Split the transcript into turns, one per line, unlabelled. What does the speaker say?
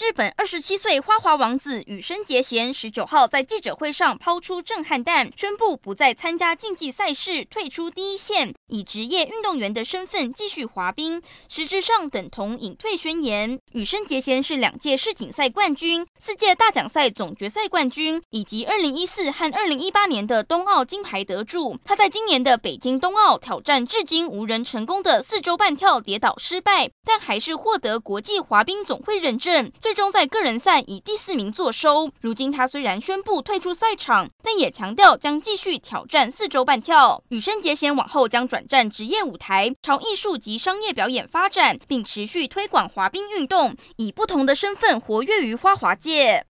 日本二十七岁花滑王子羽生结弦十九号在记者会上抛出震撼弹，宣布不再参加竞技赛事，退出第一线，以职业运动员的身份继续滑冰，实质上等同隐退宣言。羽生结弦是两届世锦赛冠军、四届大奖赛总决赛冠军，以及二零一四和二零一八年的冬奥金牌得主。他在今年的北京冬奥挑战至今无人成功的四周半跳跌倒失败，但还是获得国际滑冰总会认证。最最终在个人赛以第四名坐收。如今他虽然宣布退出赛场，但也强调将继续挑战四周半跳。羽生结弦往后将转战职业舞台，朝艺术及商业表演发展，并持续推广滑冰运动，以不同的身份活跃于花滑界。